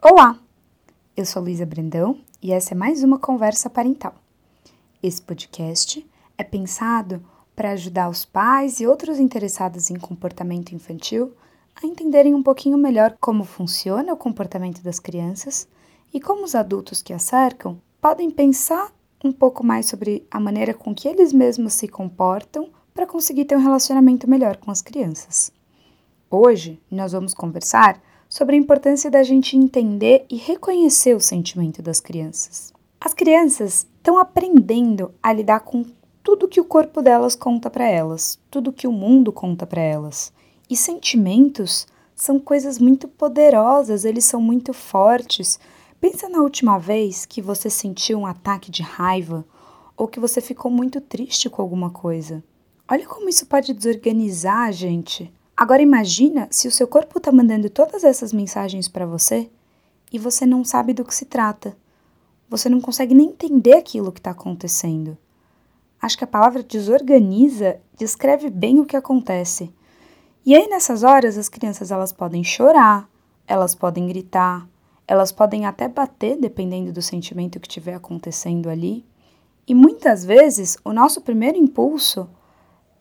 Olá, eu sou Luísa Brandão e essa é mais uma conversa parental. Esse podcast é pensado para ajudar os pais e outros interessados em comportamento infantil a entenderem um pouquinho melhor como funciona o comportamento das crianças e como os adultos que a cercam podem pensar um pouco mais sobre a maneira com que eles mesmos se comportam para conseguir ter um relacionamento melhor com as crianças. Hoje nós vamos conversar sobre a importância da gente entender e reconhecer o sentimento das crianças. As crianças estão aprendendo a lidar com tudo que o corpo delas conta para elas, tudo que o mundo conta para elas. E sentimentos são coisas muito poderosas, eles são muito fortes. Pensa na última vez que você sentiu um ataque de raiva ou que você ficou muito triste com alguma coisa. Olha como isso pode desorganizar a gente. Agora imagina se o seu corpo está mandando todas essas mensagens para você e você não sabe do que se trata. Você não consegue nem entender aquilo que está acontecendo. Acho que a palavra desorganiza descreve bem o que acontece. E aí nessas horas as crianças elas podem chorar, elas podem gritar, elas podem até bater dependendo do sentimento que estiver acontecendo ali. E muitas vezes o nosso primeiro impulso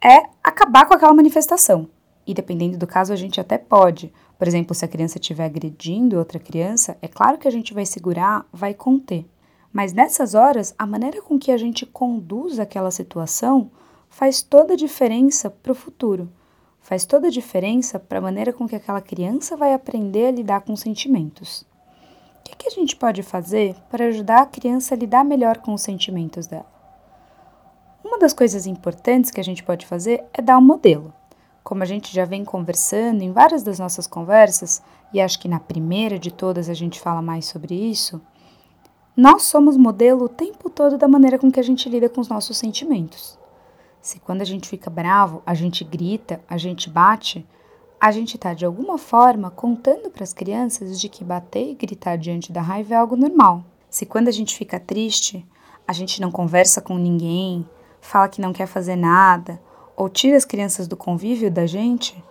é acabar com aquela manifestação e dependendo do caso, a gente até pode. Por exemplo, se a criança estiver agredindo outra criança, é claro que a gente vai segurar, vai conter. Mas nessas horas, a maneira com que a gente conduz aquela situação faz toda a diferença para o futuro. Faz toda a diferença para a maneira com que aquela criança vai aprender a lidar com sentimentos. O que, que a gente pode fazer para ajudar a criança a lidar melhor com os sentimentos dela? Uma das coisas importantes que a gente pode fazer é dar um modelo como a gente já vem conversando em várias das nossas conversas, e acho que na primeira de todas a gente fala mais sobre isso, nós somos modelo o tempo todo da maneira com que a gente lida com os nossos sentimentos. Se quando a gente fica bravo, a gente grita, a gente bate, a gente está de alguma forma contando para as crianças de que bater e gritar diante da raiva é algo normal. Se quando a gente fica triste, a gente não conversa com ninguém, fala que não quer fazer nada, ou tira as crianças do convívio da gente,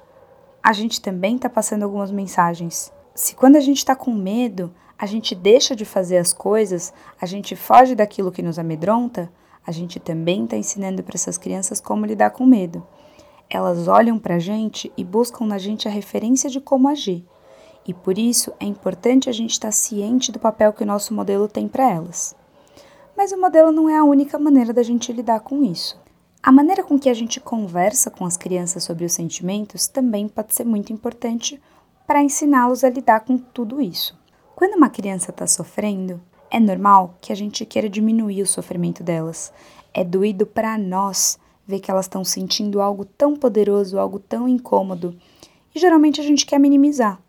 a gente também está passando algumas mensagens. Se quando a gente está com medo, a gente deixa de fazer as coisas, a gente foge daquilo que nos amedronta, a gente também está ensinando para essas crianças como lidar com medo. Elas olham para a gente e buscam na gente a referência de como agir. E por isso é importante a gente estar tá ciente do papel que o nosso modelo tem para elas. Mas o modelo não é a única maneira da gente lidar com isso. A maneira com que a gente conversa com as crianças sobre os sentimentos também pode ser muito importante para ensiná-los a lidar com tudo isso. Quando uma criança está sofrendo, é normal que a gente queira diminuir o sofrimento delas. É doído para nós ver que elas estão sentindo algo tão poderoso, algo tão incômodo, e geralmente a gente quer minimizar.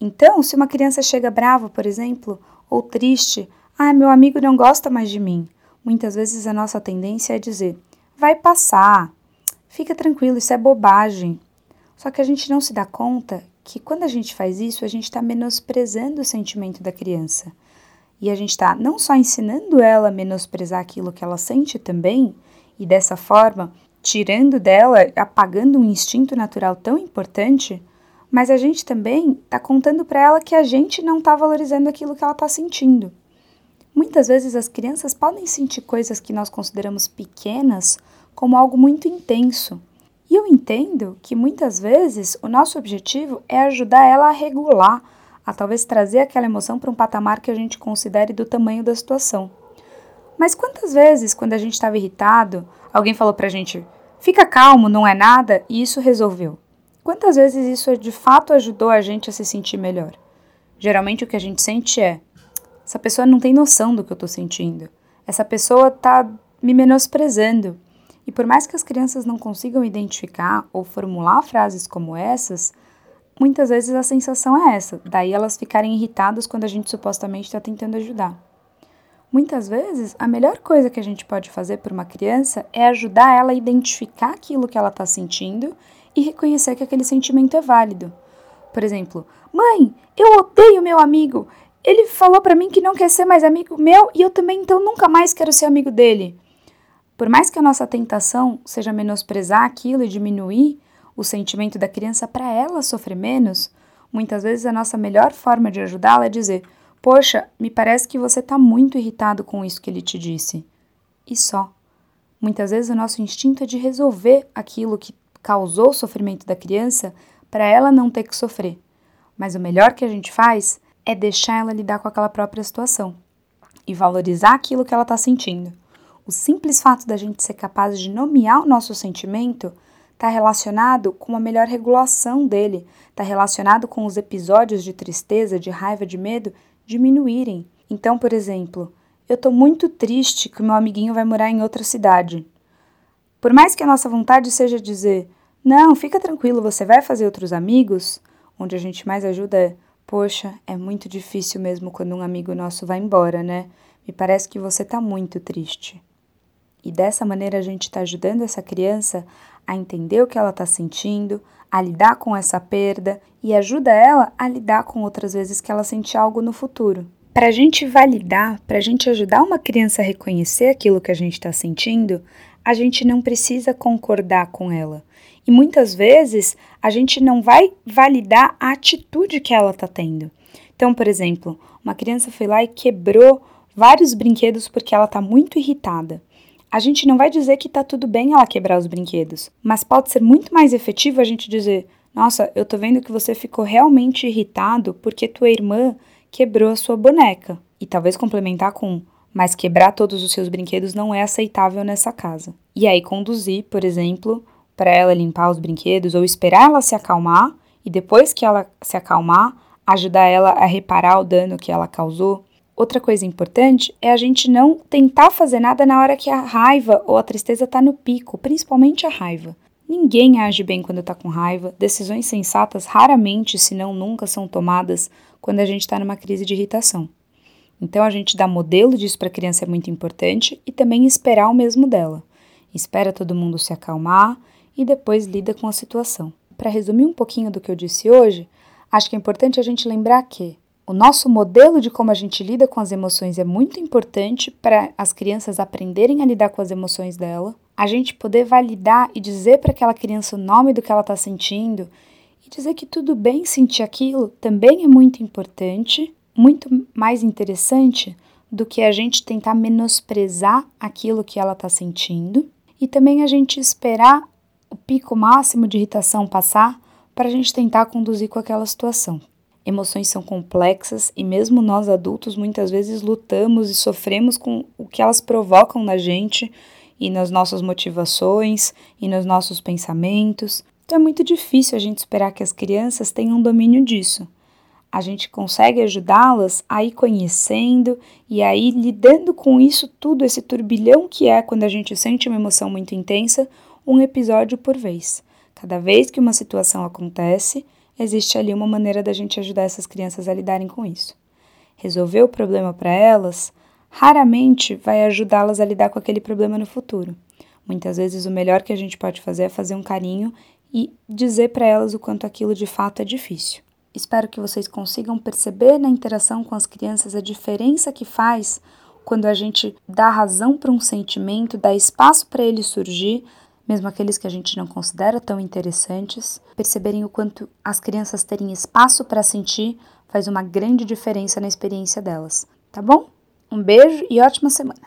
Então, se uma criança chega brava, por exemplo, ou triste, ah, meu amigo não gosta mais de mim, muitas vezes a nossa tendência é dizer: Vai passar. Fica tranquilo, isso é bobagem. Só que a gente não se dá conta que quando a gente faz isso, a gente está menosprezando o sentimento da criança. E a gente está não só ensinando ela a menosprezar aquilo que ela sente também, e dessa forma tirando dela, apagando um instinto natural tão importante, mas a gente também está contando para ela que a gente não está valorizando aquilo que ela está sentindo. Muitas vezes as crianças podem sentir coisas que nós consideramos pequenas como algo muito intenso. E eu entendo que muitas vezes o nosso objetivo é ajudar ela a regular, a talvez trazer aquela emoção para um patamar que a gente considere do tamanho da situação. Mas quantas vezes, quando a gente estava irritado, alguém falou para a gente: fica calmo, não é nada, e isso resolveu? Quantas vezes isso de fato ajudou a gente a se sentir melhor? Geralmente o que a gente sente é: essa pessoa não tem noção do que eu estou sentindo. Essa pessoa está me menosprezando. E por mais que as crianças não consigam identificar ou formular frases como essas, muitas vezes a sensação é essa, daí elas ficarem irritadas quando a gente supostamente está tentando ajudar. Muitas vezes, a melhor coisa que a gente pode fazer por uma criança é ajudar ela a identificar aquilo que ela está sentindo e reconhecer que aquele sentimento é válido. Por exemplo, mãe, eu odeio meu amigo, ele falou para mim que não quer ser mais amigo meu e eu também então nunca mais quero ser amigo dele. Por mais que a nossa tentação seja menosprezar aquilo e diminuir o sentimento da criança para ela sofrer menos, Muitas vezes a nossa melhor forma de ajudá-la é dizer: Poxa, me parece que você está muito irritado com isso que ele te disse. E só. Muitas vezes o nosso instinto é de resolver aquilo que causou o sofrimento da criança para ela não ter que sofrer. Mas o melhor que a gente faz é deixar ela lidar com aquela própria situação e valorizar aquilo que ela está sentindo. O simples fato da gente ser capaz de nomear o nosso sentimento está relacionado com uma melhor regulação dele, está relacionado com os episódios de tristeza, de raiva, de medo diminuírem. Então, por exemplo, eu estou muito triste que meu amiguinho vai morar em outra cidade. Por mais que a nossa vontade seja dizer, não, fica tranquilo, você vai fazer outros amigos, onde a gente mais ajuda é, poxa, é muito difícil mesmo quando um amigo nosso vai embora, né? Me parece que você está muito triste. E dessa maneira a gente está ajudando essa criança a entender o que ela está sentindo, a lidar com essa perda e ajuda ela a lidar com outras vezes que ela sente algo no futuro. Para a gente validar, para a gente ajudar uma criança a reconhecer aquilo que a gente está sentindo, a gente não precisa concordar com ela. E muitas vezes a gente não vai validar a atitude que ela está tendo. Então, por exemplo, uma criança foi lá e quebrou vários brinquedos porque ela está muito irritada. A gente não vai dizer que está tudo bem ela quebrar os brinquedos, mas pode ser muito mais efetivo a gente dizer: Nossa, eu tô vendo que você ficou realmente irritado porque tua irmã quebrou a sua boneca. E talvez complementar com: Mas quebrar todos os seus brinquedos não é aceitável nessa casa. E aí conduzir, por exemplo, para ela limpar os brinquedos ou esperar ela se acalmar e depois que ela se acalmar, ajudar ela a reparar o dano que ela causou Outra coisa importante é a gente não tentar fazer nada na hora que a raiva ou a tristeza está no pico, principalmente a raiva. Ninguém age bem quando está com raiva. Decisões sensatas raramente, se não nunca, são tomadas quando a gente está numa crise de irritação. Então, a gente dar modelo disso para a criança é muito importante e também esperar o mesmo dela. Espera todo mundo se acalmar e depois lida com a situação. Para resumir um pouquinho do que eu disse hoje, acho que é importante a gente lembrar que o nosso modelo de como a gente lida com as emoções é muito importante para as crianças aprenderem a lidar com as emoções dela. A gente poder validar e dizer para aquela criança o nome do que ela está sentindo e dizer que tudo bem sentir aquilo também é muito importante, muito mais interessante do que a gente tentar menosprezar aquilo que ela está sentindo e também a gente esperar o pico máximo de irritação passar para a gente tentar conduzir com aquela situação. Emoções são complexas e, mesmo nós adultos, muitas vezes lutamos e sofremos com o que elas provocam na gente e nas nossas motivações e nos nossos pensamentos. Então é muito difícil a gente esperar que as crianças tenham domínio disso. A gente consegue ajudá-las a ir conhecendo e aí lidando com isso tudo, esse turbilhão que é quando a gente sente uma emoção muito intensa, um episódio por vez. Cada vez que uma situação acontece, existe ali uma maneira da gente ajudar essas crianças a lidarem com isso. Resolver o problema para elas raramente vai ajudá-las a lidar com aquele problema no futuro. Muitas vezes o melhor que a gente pode fazer é fazer um carinho e dizer para elas o quanto aquilo de fato é difícil. Espero que vocês consigam perceber na interação com as crianças a diferença que faz quando a gente dá razão para um sentimento, dá espaço para ele surgir, mesmo aqueles que a gente não considera tão interessantes, perceberem o quanto as crianças terem espaço para sentir faz uma grande diferença na experiência delas, tá bom? Um beijo e ótima semana!